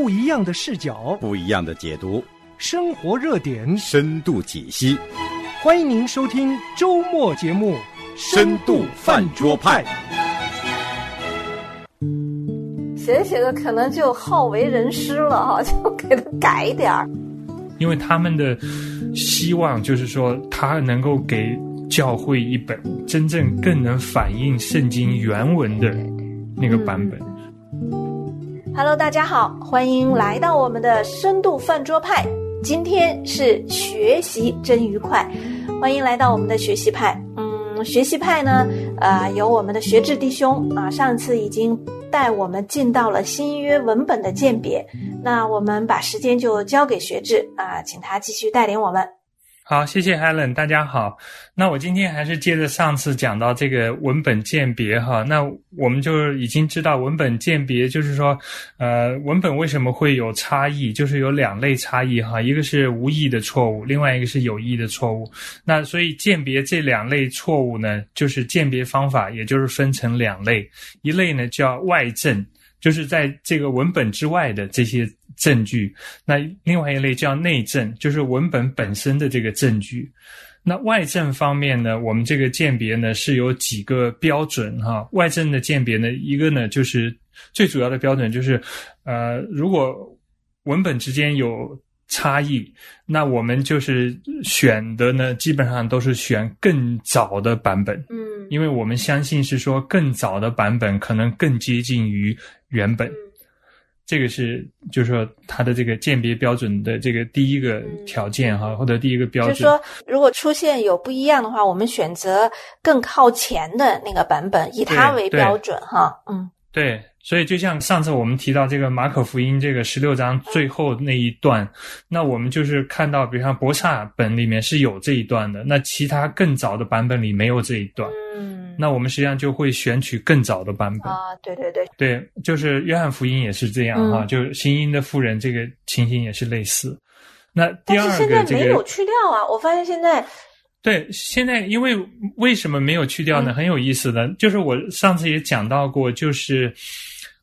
不一样的视角，不一样的解读，生活热点，深度解析。欢迎您收听周末节目《深度饭桌派》。写着写着，可能就好为人师了哈，就给他改点儿。因为他们的希望就是说，他能够给教会一本真正更能反映圣经原文的那个版本。Hello，大家好，欢迎来到我们的深度饭桌派。今天是学习真愉快，欢迎来到我们的学习派。嗯，学习派呢，呃，有我们的学智弟兄啊，上次已经带我们进到了新约文本的鉴别。那我们把时间就交给学智啊，请他继续带领我们。好，谢谢 Helen，大家好。那我今天还是接着上次讲到这个文本鉴别哈，那我们就已经知道文本鉴别就是说，呃，文本为什么会有差异，就是有两类差异哈，一个是无意的错误，另外一个是有意的错误。那所以鉴别这两类错误呢，就是鉴别方法，也就是分成两类，一类呢叫外证。就是在这个文本之外的这些证据，那另外一类叫内证，就是文本本身的这个证据。那外证方面呢，我们这个鉴别呢是有几个标准哈。外证的鉴别呢，一个呢就是最主要的标准就是，呃，如果文本之间有差异，那我们就是选的呢，基本上都是选更早的版本。嗯，因为我们相信是说更早的版本可能更接近于原本，这个是就是说它的这个鉴别标准的这个第一个条件哈，或者第一个标准。就是说，如果出现有不一样的话，我们选择更靠前的那个版本，以它为标准哈。嗯，对。所以，就像上次我们提到这个马可福音这个十六章最后那一段，那我们就是看到，比如像博萨本里面是有这一段的，那其他更早的版本里没有这一段。嗯，那我们实际上就会选取更早的版本。啊，对对对，对，就是约翰福音也是这样哈、嗯就新英的妇人这个情形也是类似。那第但二是现在没个这个有去掉啊，我发现现在对，现在因为为什么没有去掉呢？嗯很有意思的，就是我上次也讲到过，就是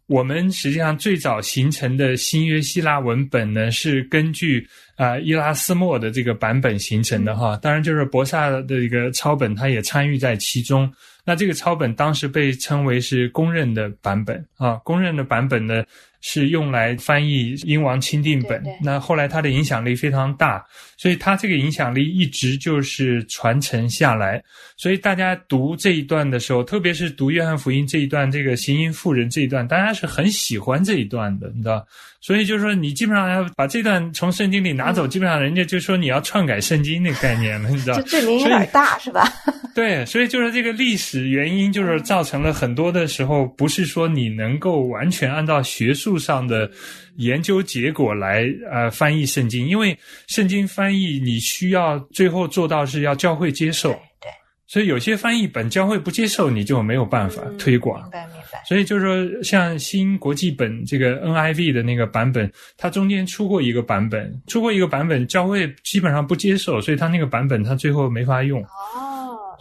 我们实际上最早形成的新约希腊文本呢，是根据啊、呃伊拉斯谟的这个版本形成的哈。当然，就是博萨的一个抄本，他也参与在其中。那这个抄本当时被称为是公认的版本啊，公认的版本呢是用来翻译英王钦定本。对对那后来它的影响力非常大，所以它这个影响力一直就是传承下来。所以大家读这一段的时候，特别是读约翰福音这一段，这个行淫妇人这一段，大家是很喜欢这一段的，你知道。所以就是说，你基本上要把这段从圣经里拿走，基本上人家就说你要篡改圣经那个概念了，你知道这。罪名有点大，是吧？对，所以就是这个历史原因，就是造成了很多的时候，不是说你能够完全按照学术上的研究结果来呃翻译圣经，因为圣经翻译你需要最后做到是要教会接受，对，所以有些翻译本教会不接受，你就没有办法嗯推广。明白明白。所以就是说，像新国际本这个 NIV 的那个版本，它中间出过一个版本，出过一个版本，教会基本上不接受，所以它那个版本它最后没法用。哦，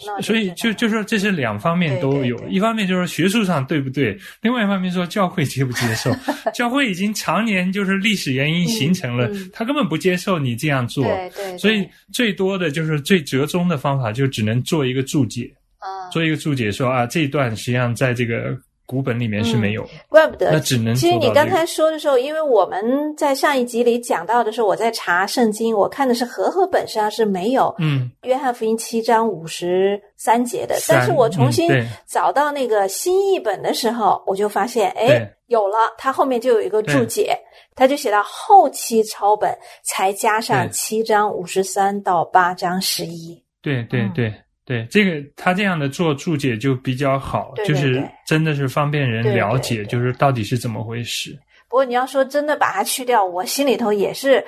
那所以就就说这是两方面都有，对对对。一方面就是学术上对不对，另外一方面说教会接不接受。教会已经常年就是历史原因形成了，嗯。嗯他根本不接受你这样做，对对，所以最多的就是最折中的方法，就只能做一个注解，嗯，做一个注解说啊这一段实际上在这个古本里面是没有的，怪不得那只能其实你刚才说的时候，因为我们在上一集里讲到的时候，我在查圣经，我看的是和合本上是没有嗯。约翰福音七章五十三节的，三但是我重新找到那个新译本的时候，我就发现，哎，有了，它后面就有一个注解，它就写到后期抄本才加上七章五十三到八章十一。对。对嗯对对，这个他这样的做注解就比较好，就是真的是方便人了解，就是到底是怎么回事。不过你要说真的把它去掉，我心里头也是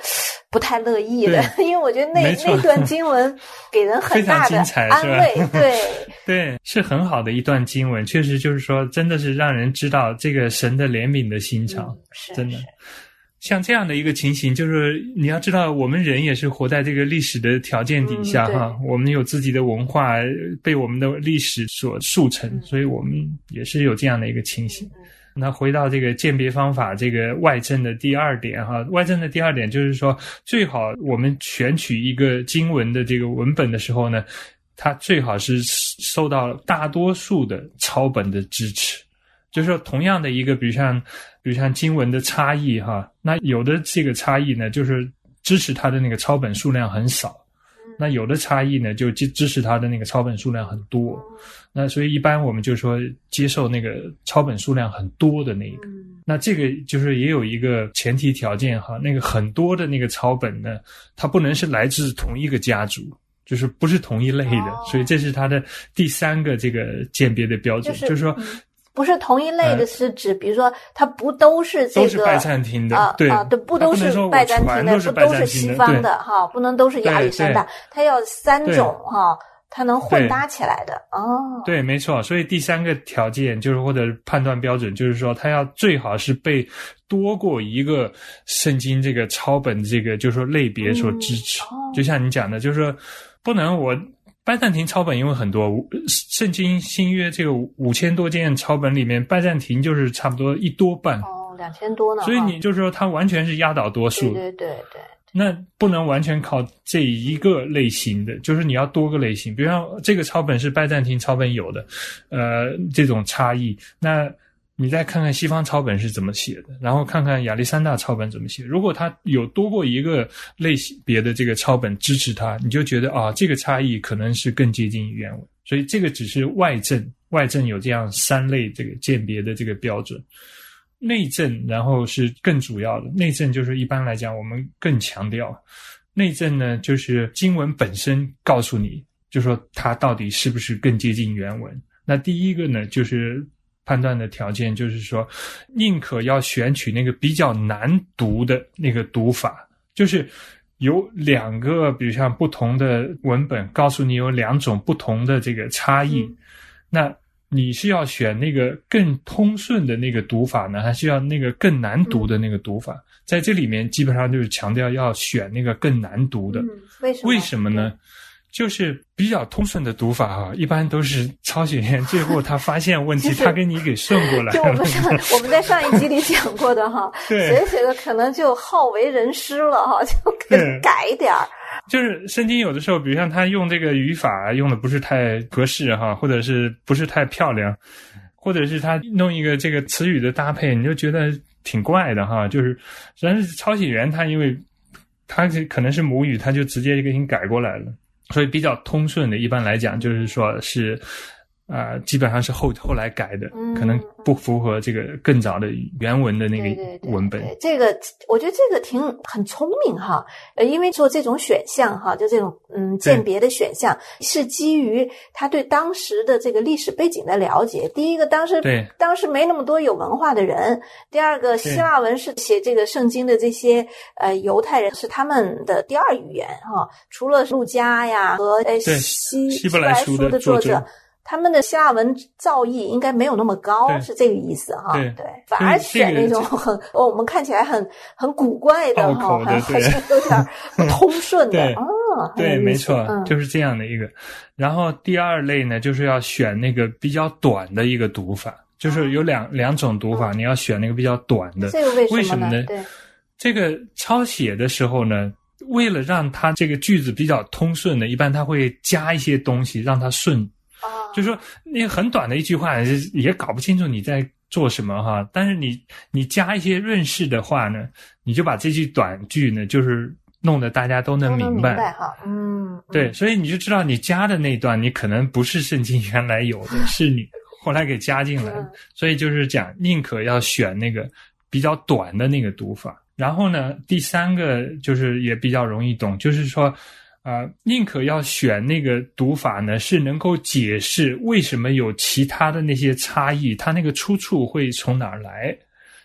不太乐意的，因为我觉得那那段经文给人很大的安慰。对，对，是很好的一段经文，确实就是说，真的是让人知道这个神的怜悯的心肠，嗯是真的是。像这样的一个情形，就是你要知道，我们人也是活在这个历史的条件底下哈，我们有自己的文化，被我们的历史所塑成，嗯所以我们也是有这样的一个情形。那回到这个鉴别方法，这个外证的第二点哈，外证的第二点就是说，最好我们选取一个经文的这个文本的时候呢，它最好是受到大多数的抄本的支持。就是说，同样的一个，比如像，比如像经文的差异哈，那有的这个差异呢，就是支持它的那个抄本数量很少。那有的差异呢，就支支持它的那个抄本数量很多，那所以一般我们就说接受那个抄本数量很多的那一个。那这个就是也有一个前提条件哈，那个很多的那个抄本呢，它不能是来自同一个家族，就是不是同一类的，所以这是它的第三个这个鉴别的标准，就是说。不是同一类的，是指比如说，它不都是这个拜占庭的，对。啊，对，不都是拜占庭的，不都是西方的哈，不能都是亚历山大，它要三种哈，它能混搭起来的哦。对，没错，所以第三个条件就是或者判断标准，就是说它要最好是被多过一个圣经这个抄本这个就是说类别所支持，就像你讲的，就是说不能我。拜占庭抄本因为很多，圣经新约这个五千多件抄本里面，拜占庭就是差不多一多半哦，两千多呢。所以你就是说，它完全是压倒多数。对对对。那不能完全靠这一个类型的，就是你要多个类型，比如说这个抄本是拜占庭抄本有的，呃，这种差异那。你再看看西方抄本是怎么写的，然后看看亚历山大抄本怎么写。如果它有多过一个类别的这个抄本支持它，你就觉得啊，这个差异可能是更接近于原文。所以这个只是外证，外证有这样三类这个鉴别的这个标准。内证然后是更主要的，内证就是一般来讲我们更强调，内证呢就是经文本身告诉你，就说它到底是不是更接近原文。那第一个呢就是。判断的条件就是说，宁可要选取那个比较难读的那个读法，就是有两个，比如像不同的文本，告诉你有两种不同的这个差异，那你是要选那个更通顺的那个读法呢，还是要那个更难读的那个读法？在这里面，基本上就是强调要选那个更难读的。为什么？为什么呢？就是比较通顺的读法哈，一般都是抄写员最后他发现问题，他给你给顺过来。就我们上我们在上一集里讲过的哈，写写的可能就好为人师了哈，就给改点儿。就是圣经有的时候，比如像他用这个语法用的不是太合适哈，或者是不是太漂亮，或者是他弄一个这个词语的搭配，你就觉得挺怪的哈。就是但是抄写员他因为他可能是母语，他就直接给你改过来了。所以比较通顺的，一般来讲就是说是。啊，基本上是后后来改的，可能不符合这个更早的原文的那个文本。这个我觉得这个挺很聪明哈，呃，因为做这种选项哈，就这种嗯鉴别的选项，是基于他对当时的这个历史背景的了解。第一个，当时当时没那么多有文化的人；第二个，希腊文是写这个圣经的这些呃犹太人是他们的第二语言哈，除了路加呀和呃西希伯来书的作者。他们的希腊文造诣应该没有那么高，是这个意思哈。对，对反而选那种很哦，我们看起来很很古怪的哈，好像有点不通顺的啊。对，没错，就是这样的一个。然后第二类呢，就是要选那个比较短的一个读法，就是有两两种读法，你要选那个比较短的。这个为什么呢？对，这个抄写的时候呢，为了让它这个句子比较通顺的，一般他会加一些东西，让它顺。就是说，那很短的一句话，也搞不清楚你在做什么哈。但是你你加一些润饰的话呢，你就把这句短句呢，就是弄得大家都能明白哈。嗯，对，所以你就知道你加的那段，你可能不是圣经原来有的，是你后来给加进来的。所以就是讲，宁可要选那个比较短的那个读法。然后呢，第三个就是也比较容易懂，就是说。啊，宁可要选那个读法呢，是能够解释为什么有其他的那些差异，它那个出处会从哪儿来。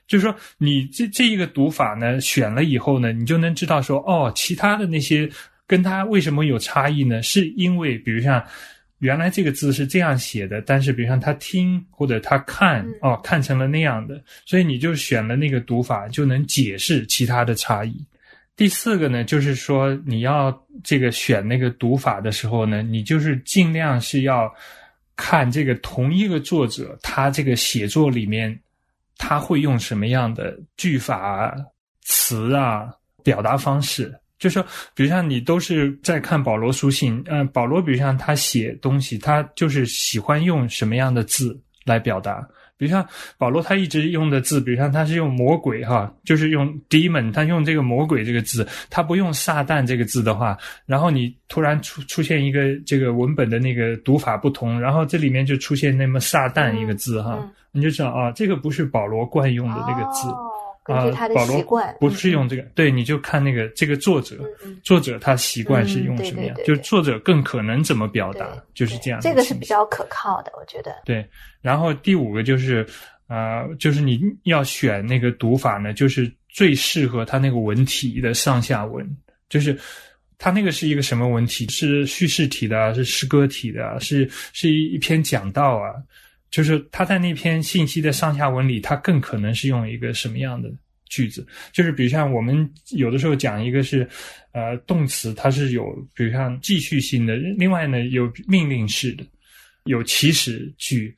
就是说，你这这一个读法呢，选了以后呢，你就能知道说，哦，其他的那些跟它为什么有差异呢？是因为，比如像原来这个字是这样写的，但是比如像他听或者他看，哦，看成了那样的，所以你就选了那个读法，就能解释其他的差异。第四个呢，就是说你要这个选那个读法的时候呢，你就是尽量是要看这个同一个作者他这个写作里面他会用什么样的句法、词啊表达方式。就说，比如像你都是在看保罗书信，嗯，保罗比如像他写东西，他就是喜欢用什么样的字来表达。比如像保罗，他一直用的字，比如像他是用魔鬼哈，就是用 demon，他用这个魔鬼这个字，他不用撒旦这个字的话，然后你突然出出现一个这个文本的那个读法不同，然后这里面就出现那么撒旦一个字哈，你就知道啊，这个不是保罗惯用的那个字。根据他的习惯，不是用这个，对，你就看那个这个作者，作者他习惯是用什么样，就是作者更可能怎么表达，就是这样。这个是比较可靠的，我觉得。对，然后第五个就是，呃，就是你要选那个读法呢，就是最适合他那个文体的上下文，就是他那个是一个什么文体？是叙事体的，是诗歌体的，是是一一篇讲道啊。就是他在那篇信息的上下文里，他更可能是用一个什么样的句子？就是比如像我们有的时候讲一个是，呃，动词它是有，比如像继续性的，另外呢有命令式的，有祈使句。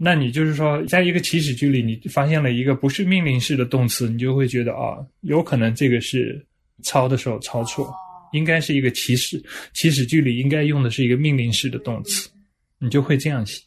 那你就是说，在一个祈使句里，你发现了一个不是命令式的动词，你就会觉得啊，有可能这个是抄的时候抄错，应该是一个祈使，祈使句里应该用的是一个命令式的动词，你就会这样写。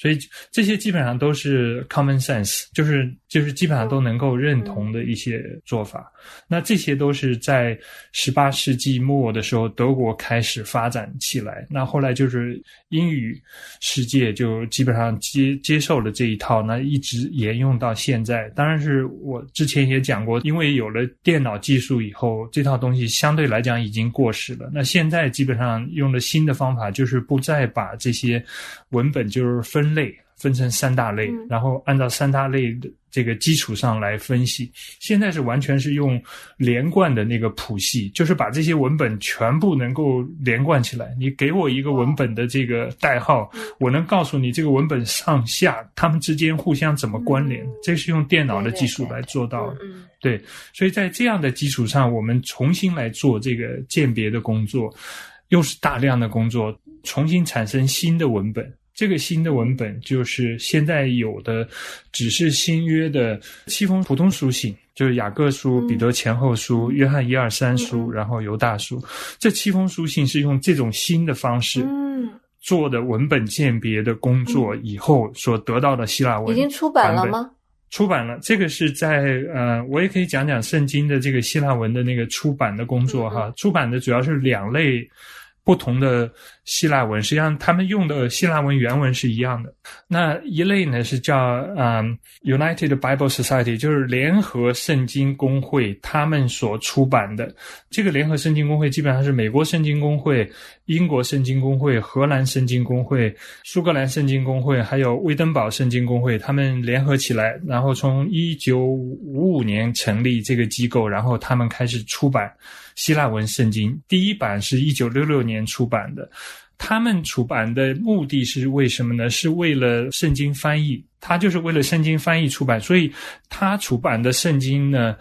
所以这些基本上都是 common sense，就是就是基本上都能够认同的一些做法。那这些都是在十八世纪末的时候德国开始发展起来。那后来就是英语世界就基本上接接受了这一套，那一直沿用到现在。当然是我之前也讲过，因为有了电脑技术以后，这套东西相对来讲已经过时了。那现在基本上用了新的方法，就是不再把这些文本就是分。分类分成三大类，然后按照三大类的这个基础上来分析。现在是完全是用连贯的那个谱系，就是把这些文本全部能够连贯起来。你给我一个文本的这个代号，我能告诉你这个文本上下它们之间互相怎么关联。这是用电脑的技术来做到的。对，所以在这样的基础上，我们重新来做这个鉴别的工作，又是大量的工作，重新产生新的文本。这个新的文本就是现在有的，只是新约的七封普通书信，就是雅各书、彼得前后书、约翰一二三书，然后犹大书。这七封书信是用这种新的方式做的文本鉴别的工作以后所得到的希腊文。已经出版了吗？出版了。这个是在呃，我也可以讲讲圣经的这个希腊文的那个出版的工作哈。出版的主要是两类。不同的希腊文，实际上他们用的希腊文原文是一样的。那一类呢是叫嗯 United Bible Society，就是联合圣经公会，他们所出版的这个联合圣经公会基本上是美国圣经公会、英国圣经公会、荷兰圣经公会、苏格兰圣经公会，还有威登堡圣经公会，他们联合起来，然后从一九五五年成立这个机构，然后他们开始出版。希腊文圣经第一版是一九六六年出版的，他们出版的目的是为什么呢？是为了圣经翻译，他就是为了圣经翻译出版，所以他出版的圣经呢，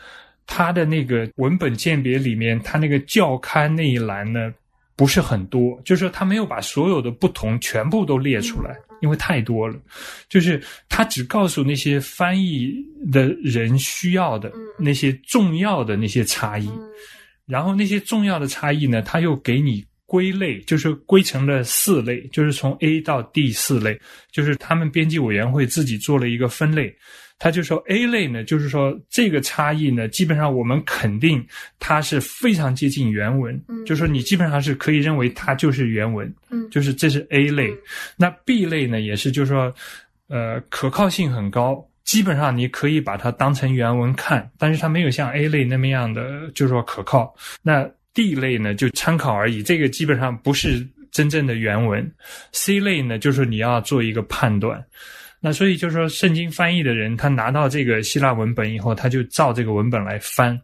他的那个文本鉴别里面，他那个教刊那一栏呢不是很多，就是说他没有把所有的不同全部都列出来，因为太多了，就是他只告诉那些翻译的人需要的那些重要的那些差异。然后那些重要的差异呢，他又给你归类，就是归成了四类，就是从 A 到 D 四类，就是他们编辑委员会自己做了一个分类。他就说 A 类呢，就是说这个差异呢，基本上我们肯定它是非常接近原文，就是说你基本上是可以认为它就是原文，嗯，就是这是 A 类。那 B 类呢，也是就是说，呃，可靠性很高。基本上你可以把它当成原文看，但是它没有像 A 类那么样的，就是说可靠。那 D 类呢，就参考而已，这个基本上不是真正的原文。C 类呢，就是你要做一个判断。那所以就是说，圣经翻译的人他拿到这个希腊文本以后，他就照这个文本来翻。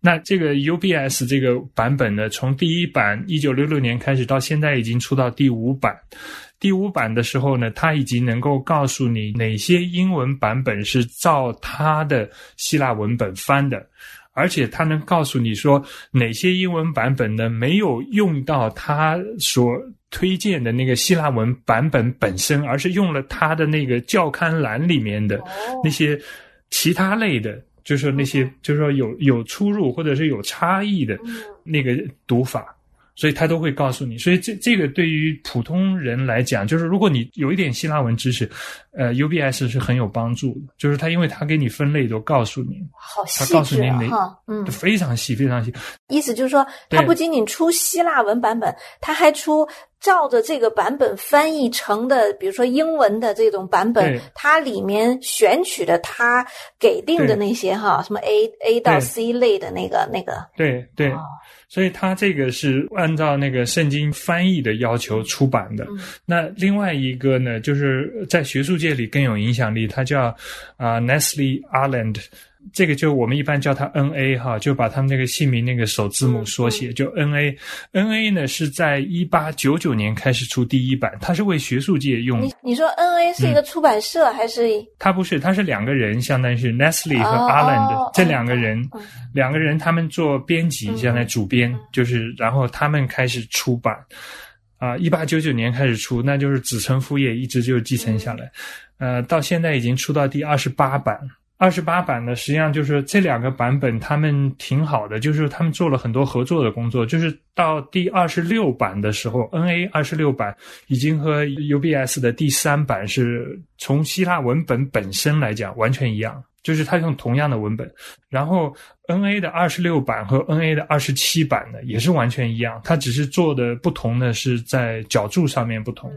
那这个 UBS 这个版本呢，从第一版一九六六年开始到现在已经出到第五版。第五版的时候呢，它已经能够告诉你哪些英文版本是照它的希腊文本翻的，而且它能告诉你说哪些英文版本呢没有用到它所推荐的那个希腊文版本本身，而是用了它的那个教刊栏里面的那些其他类的，就是说那些就是说有有出入或者是有差异的嗯。那个读法。所以他都会告诉你，所以这这个对于普通人来讲，就是如果你有一点希腊文知识，呃，UBS 是很有帮助的。就是他因为他给你分类都告诉你，好细致告诉你哪啊哈，嗯，非常细非常细。意思就是说，它不仅仅出希腊文版本，它还出照着这个版本翻译成的，比如说英文的这种版本，它里面选取的它给定的那些哈，什么 A A 到 C 类的那个那个，对对，哦所以他这个是按照那个圣经翻译的要求出版的。嗯那另外一个呢，就是在学术界里更有影响力，它叫啊、Nestle Ireland。这个就我们一般叫它 N A 哈，就把他们那个姓名那个首字母缩写，就 N A。N A 呢是在一八九九年开始出第一版，它是为学术界用你你说 N A 是一嗯。个出版社还是？它不是，它是两个人，相当于是 Nestle 和哦 Ireland、哦这两个人，嗯。两个人他们做编辑，嗯相当于主编，就是然后他们开始出版，啊、一八九九年开始出，那就是子承父业，一直就继承下来，呃，到现在已经出到第二十八版。二十八版呢，实际上就是这两个版本，他们挺好的，就是他们做了很多合作的工作。就是到第二十六版的时候，N A 二十六版已经和 U B S 的第三版是从希腊文本本身来讲完全一样，就是它用同样的文本。然后 N A 的二十六版和 N A 的二十七版呢也是完全一样，它只是做的不同的是在脚注上面不同。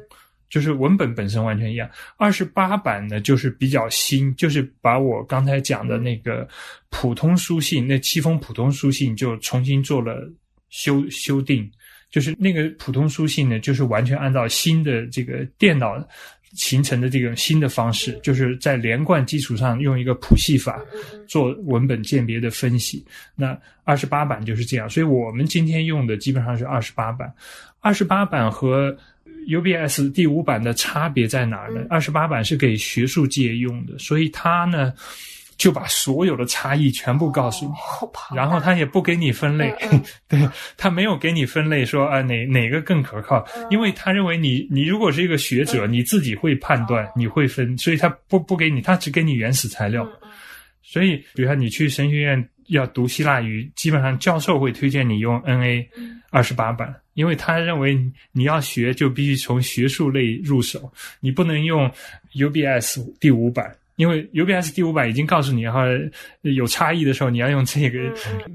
就是文本本身完全一样。二十八版呢，就是比较新，就是把我刚才讲的那个普通书信，那七封普通书信就重新做了修修订。就是那个普通书信呢，就是完全按照新的这个电脑形成的这个新的方式，就是在连贯基础上用一个谱系法做文本鉴别的分析。那二十八版就是这样，所以我们今天用的基本上是二十八版。二十八版和 UBS 第五版的差别在哪儿呢？二十八版是给学术界用的，所以它呢就把所有的差异全部告诉你。然后他也不给你分类，嗯 对他没有给你分类说啊哪哪个更可靠，嗯因为他认为你你如果是一个学者，你自己会判断，你会分，所以他不不给你，他只给你原始材料。嗯所以，比如说你去神学院要读希腊语，基本上教授会推荐你用 N A 嗯二十八版，因为他认为你要学就必须从学术类入手，你不能用 U B S 第五版。因为 UBS 第五版已经告诉你哈，有差异的时候你要用这个，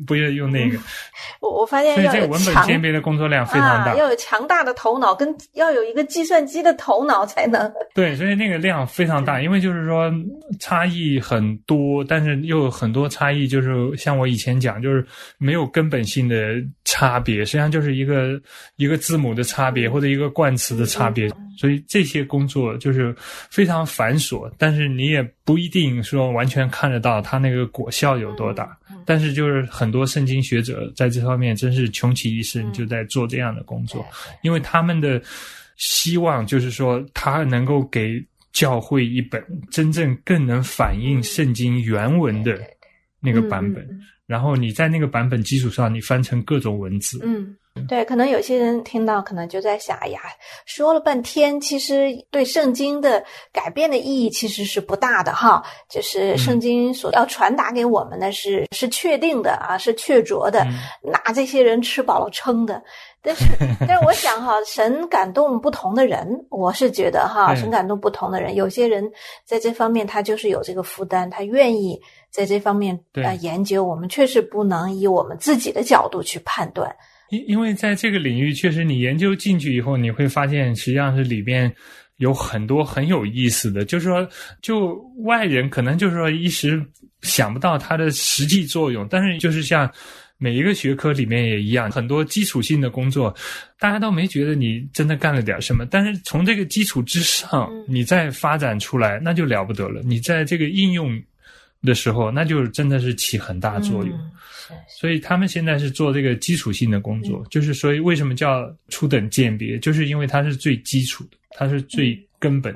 不要用那个，我我发现所以这个文本强鉴别的工作量非常大。啊，要有强大的头脑，跟要有一个计算机的头脑才能。对，所以那个量非常大，因为就是说差异很多，但是又有很多差异，就是像我以前讲，就是没有根本性的差别，实际上就是一个一个字母的差别或者一个冠词的差别，所以这些工作就是非常繁琐，但是你也不一定说完全看得到它那个果效有多大。但是就是很多圣经学者在这方面真是穷其一生就在做这样的工作，因为他们的希望就是说他能够给教会一本真正更能反映圣经原文的那个版本，嗯然后你在那个版本基础上，你翻成各种文字。嗯，对，可能有些人听到，可能就在想，哎呀，说了半天，其实对圣经的改变的意义其实是不大的哈。就是圣经所要传达给我们的是、是确定的啊，是确凿的，拿这些人吃饱了撑的。但是，但是我想哈，神感动不同的人，我是觉得哈，神感动不同的人，有些人在这方面他就是有这个负担，他愿意在这方面对呃研究。我们确实不能以我们自己的角度去判断。因因为在这个领域，确实你研究进去以后，你会发现实际上是里边有很多很有意思的，就是说，就外人可能就是说一时想不到它的实际作用，但是就是像每一个学科里面也一样，很多基础性的工作，大家都没觉得你真的干了点什么，但是从这个基础之上，你再发展出来，那就了不得了。你在这个应用的时候，那就真的是起很大作用。嗯所以他们现在是做这个基础性的工作，就是所以为什么叫初等鉴别，就是因为它是最基础的，它是最根本。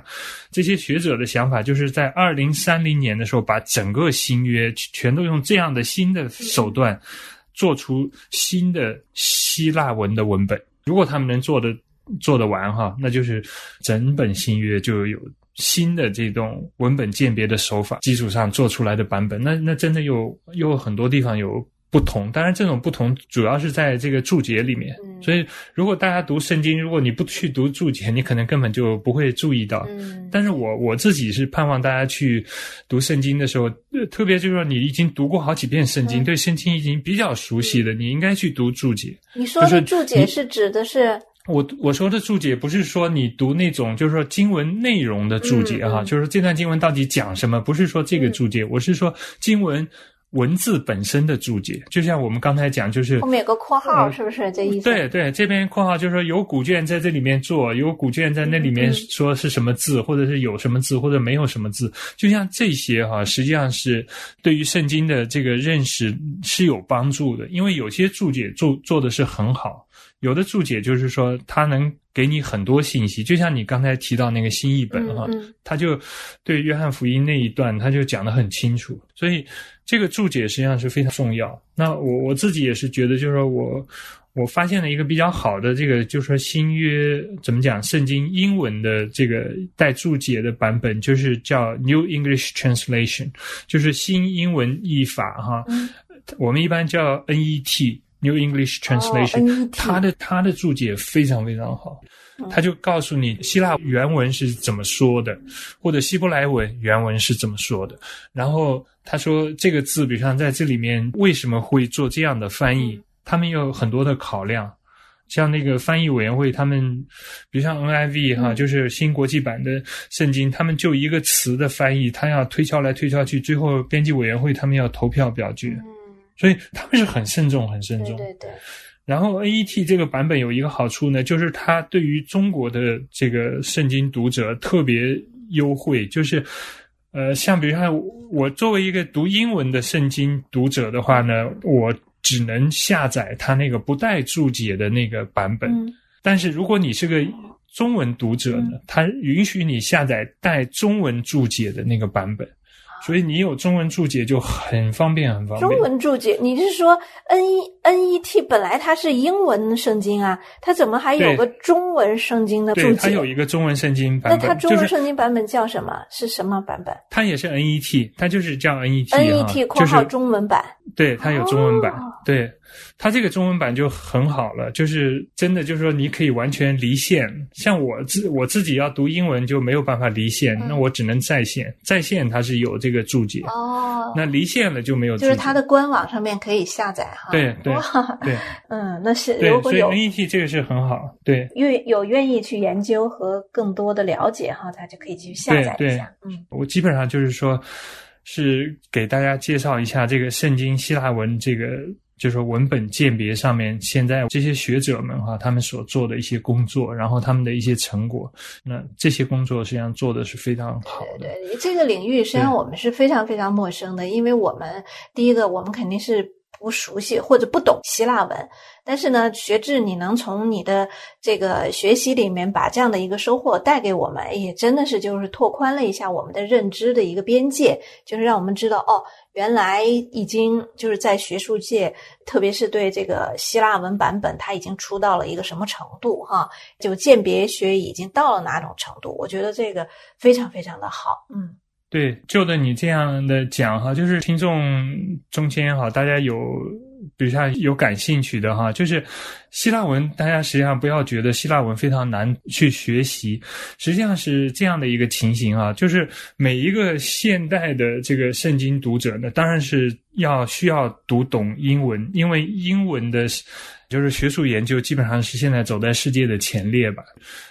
这些学者的想法就是在二零三零年的时候，把整个新约全都用这样的新的手段，做出新的希腊文的文本。如果他们能做的做得完哈，那就是整本新约就有新的这种文本鉴别的手法基础上做出来的版本，那那真的有有很多地方有不同。当然，这种不同主要是在这个注解里面。嗯所以，如果大家读圣经，如果你不去读注解，你可能根本就不会注意到。嗯但是我我自己是盼望大家去读圣经的时候，呃特别就是说你已经读过好几遍圣经，嗯对圣经已经比较熟悉的，你应该去读注解。你说的注解是指的是我我说的注解不是说你读那种就是说经文内容的注解哈，嗯嗯就是这段经文到底讲什么，不是说这个注解，我是说经文文字本身的注解。就像我们刚才讲，就是后面有个括号，呃是不是这意思？对对，这边括号就是说有古卷在这里面做，有古卷在那里面说是什么字，或者是有什么字，或者没有什么字，就像这些哈、实际上是对于圣经的这个认识是有帮助的，因为有些注解做做的是很好，有的注解就是说它能给你很多信息，就像你刚才提到那个新译本哈、嗯嗯他就对约翰福音那一段，他就讲得很清楚，所以这个注解实际上是非常重要。那我我自己也是觉得，就是说我我发现了一个比较好的这个，就是说新约怎么讲，圣经英文的这个带注解的版本，就是叫 New English Translation，就是新英文译法哈。嗯我们一般叫 NET。New English Translation，、它的它的注解非常非常好，他就告诉你希腊原文是怎么说的，或者希伯来文原文是怎么说的。然后他说这个字，比如像在这里面为什么会做这样的翻译，他们有很多的考量。像那个翻译委员会，他们比如像 NIV 哈，嗯。就是新国际版的圣经，他们就一个词的翻译，他要推敲来推敲去，最后编辑委员会他们要投票表决，嗯，所以他们是很慎重、很慎重。对对对，然后 A E T 这个版本有一个好处呢，就是它对于中国的这个圣经读者特别优惠，就是呃，像比如说我作为一个读英文的圣经读者的话呢，我只能下载它那个不带注解的那个版本。嗯但是如果你是个中文读者呢，它允许你下载带中文注解的那个版本，所以你有中文注解就很方便，很方便。中文注解，你是说 N E N E T 本来它是英文圣经啊，它怎么还有个中文圣经的注对，解？它有一个中文圣经版本，那它中文圣经版本叫什么？是什么版本它也是 NET，它就是叫 NET？N E 哈 T 括号中文版。对，它有中文版，哦对，它这个中文版就很好了，就是真的就是说你可以完全离线。像我自我自己要读英文就没有办法离线，嗯那我只能在线，在线它是有这个注解，哦，那离线了就没有注解。就是它的官网上面可以下载哈。对对哇对 嗯，那是，所以如果有 NET 这个是很好，对。愿有愿意去研究和更多的了解哈，他就可以去下载一对下。嗯我基本上就是说，是给大家介绍一下这个圣经希腊文这个。就是说文本鉴别上面，现在这些学者们哈，他们所做的一些工作，然后他们的一些成果，那这些工作实际上做的是非常好的。对这个领域，实际上我们是非常非常陌生的，因为我们第一个，我们肯定是不熟悉或者不懂希腊文，但是呢，学智你能从你的这个学习里面把这样的一个收获带给我们，也真的是就是拓宽了一下我们的认知的一个边界，就是让我们知道哦，原来已经就是在学术界，特别是对这个希腊文版本，它已经出到了一个什么程度哈，就鉴别学已经到了哪种程度，我觉得这个非常非常的好，嗯。对，就的你这样的讲哈，就是听众中间哈，大家有，比如像有感兴趣的哈，就是希腊文，大家实际上不要觉得希腊文非常难去学习，实际上是这样的一个情形啊，就是每一个现代的这个圣经读者呢，当然是要需要读懂英文，因为英文的。就是学术研究基本上是现在走在世界的前列吧。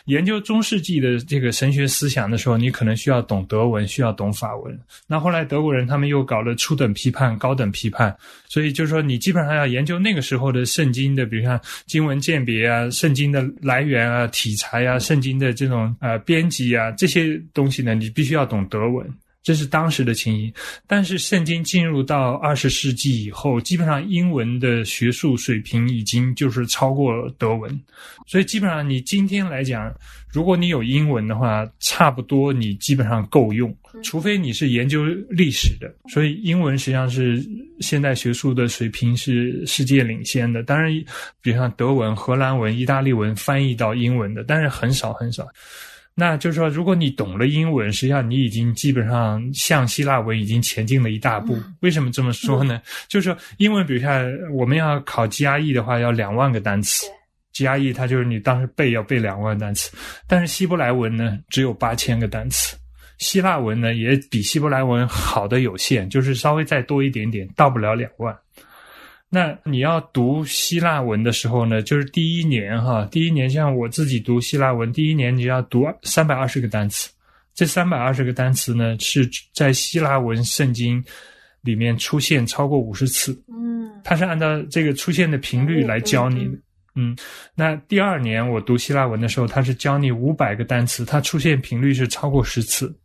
研究中世纪的这个神学思想的时候，你可能需要懂德文，需要懂法文。那后来德国人他们又搞了初等批判、高等批判，所以就是说你基本上要研究那个时候的圣经的，比如像经文鉴别啊、圣经的来源啊、体裁啊、圣经的这种呃编辑啊这些东西呢，你必须要懂德文。这是当时的情形，但是圣经进入到二十世纪以后，基本上英文的学术水平已经就是超过了德文，所以基本上你今天来讲，如果你有英文的话，差不多你基本上够用，除非你是研究历史的，所以英文实际上是现代学术的水平是世界领先的。当然，比如像德文、荷兰文、意大利文翻译到英文的，但是很少很少。那就是说，如果你懂了英文，实际上你已经基本上向希腊文已经前进了一大步。为什么这么说呢？就是说，英文，比如像我们要考 GRE 的话，要两万个单词，GRE 它就是你当时背要背两万单词，但是希伯来文呢只有八千个单词，希腊文呢也比希伯来文好的有限，就是稍微再多一点点，到不了两万。那你要读希腊文的时候呢，就是第一年哈，第一年像我自己读希腊文，第一年你要读三百二十个单词，这三百二十个单词呢是在希腊文圣经里面出现超过五十次，嗯，它是按照这个出现的频率来教你的，嗯，那第二年我读希腊文的时候，它是教你五百个单词，它出现频率是超过十次，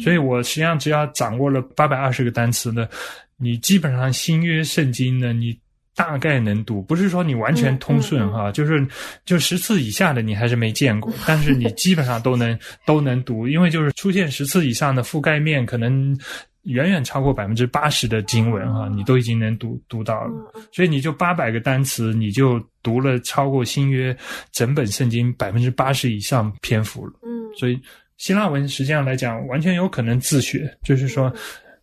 所以我实际上只要掌握了八百二十个单词呢，你基本上新约圣经呢，你。大概能读，不是说你完全通顺哈，就是就十次以下的你还是没见过，但是你基本上都能都能读，因为就是出现十次以上的覆盖面可能远远超过百分之八十的经文哈，你都已经能读读到了，所以你就八百个单词，你就读了超过新约整本圣经百分之八十以上篇幅了。嗯，所以希腊文实际上来讲，完全有可能自学，就是说。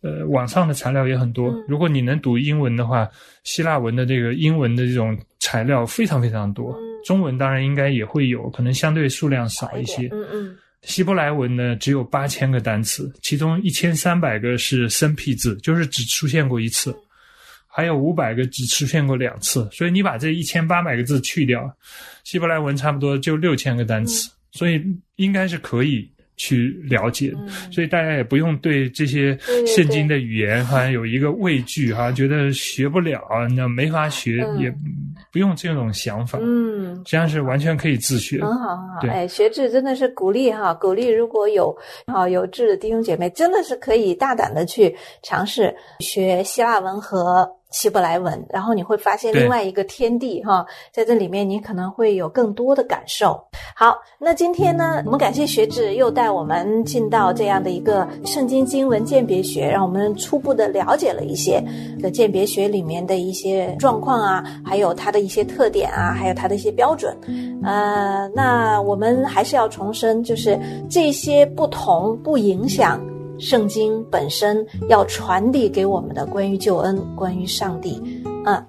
呃，网上的材料也很多。如果你能读英文的话，希腊文的这个英文的这种材料非常非常多。中文当然应该也会有，可能相对数量少一些。嗯嗯。希伯来文呢，只有八千个单词，其中一千三百个是生僻字，就是只出现过一次；还有五百个只出现过两次。所以你把这一千八百个字去掉，希伯来文差不多就六千个单词，所以应该是可以。去了解，所以大家也不用对这些圣经的语言好像有一个畏惧哈，觉得学不了，那没法学，也不用这种想法。嗯，实际上是完全可以自学。很好，很好。哎，学制真的是鼓励哈，鼓励如果有啊有志的弟兄姐妹，真的是可以大胆的去尝试学希腊文和。希伯来文，然后你会发现另外一个天地哈，在这里面你可能会有更多的感受。好，那今天呢，我们感谢学智又带我们进到这样的一个圣经经文鉴别学，让我们初步的了解了一些的鉴别学里面的一些状况啊，还有它的一些特点啊，还有它的一些标准。呃，那我们还是要重申，就是这些不同不影响。圣经本身要传递给我们的关于救恩、关于上帝，嗯，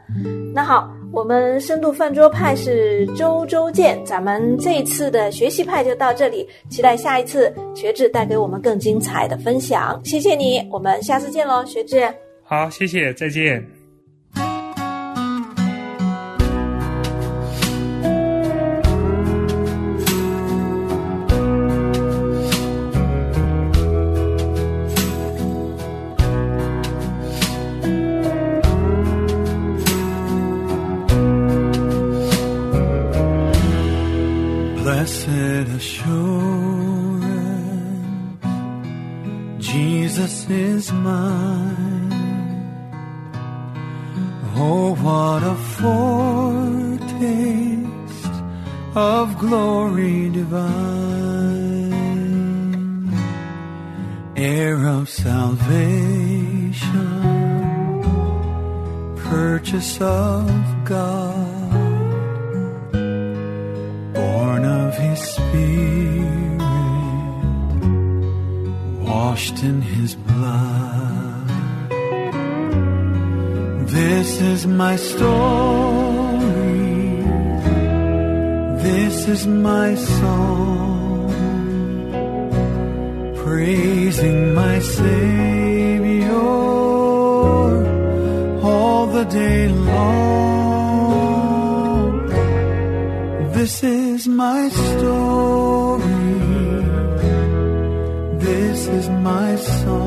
那好，我们深度饭桌派是周周见，咱们这次的学习派就到这里，期待下一次学智带给我们更精彩的分享，谢谢你，我们下次见喽，学智。好，谢谢，再见。heir of salvation, purchase of God, born of his spirit, washed in his blood. This is my story, this is my song praising my Savior all the day long. This is my story. This is my song.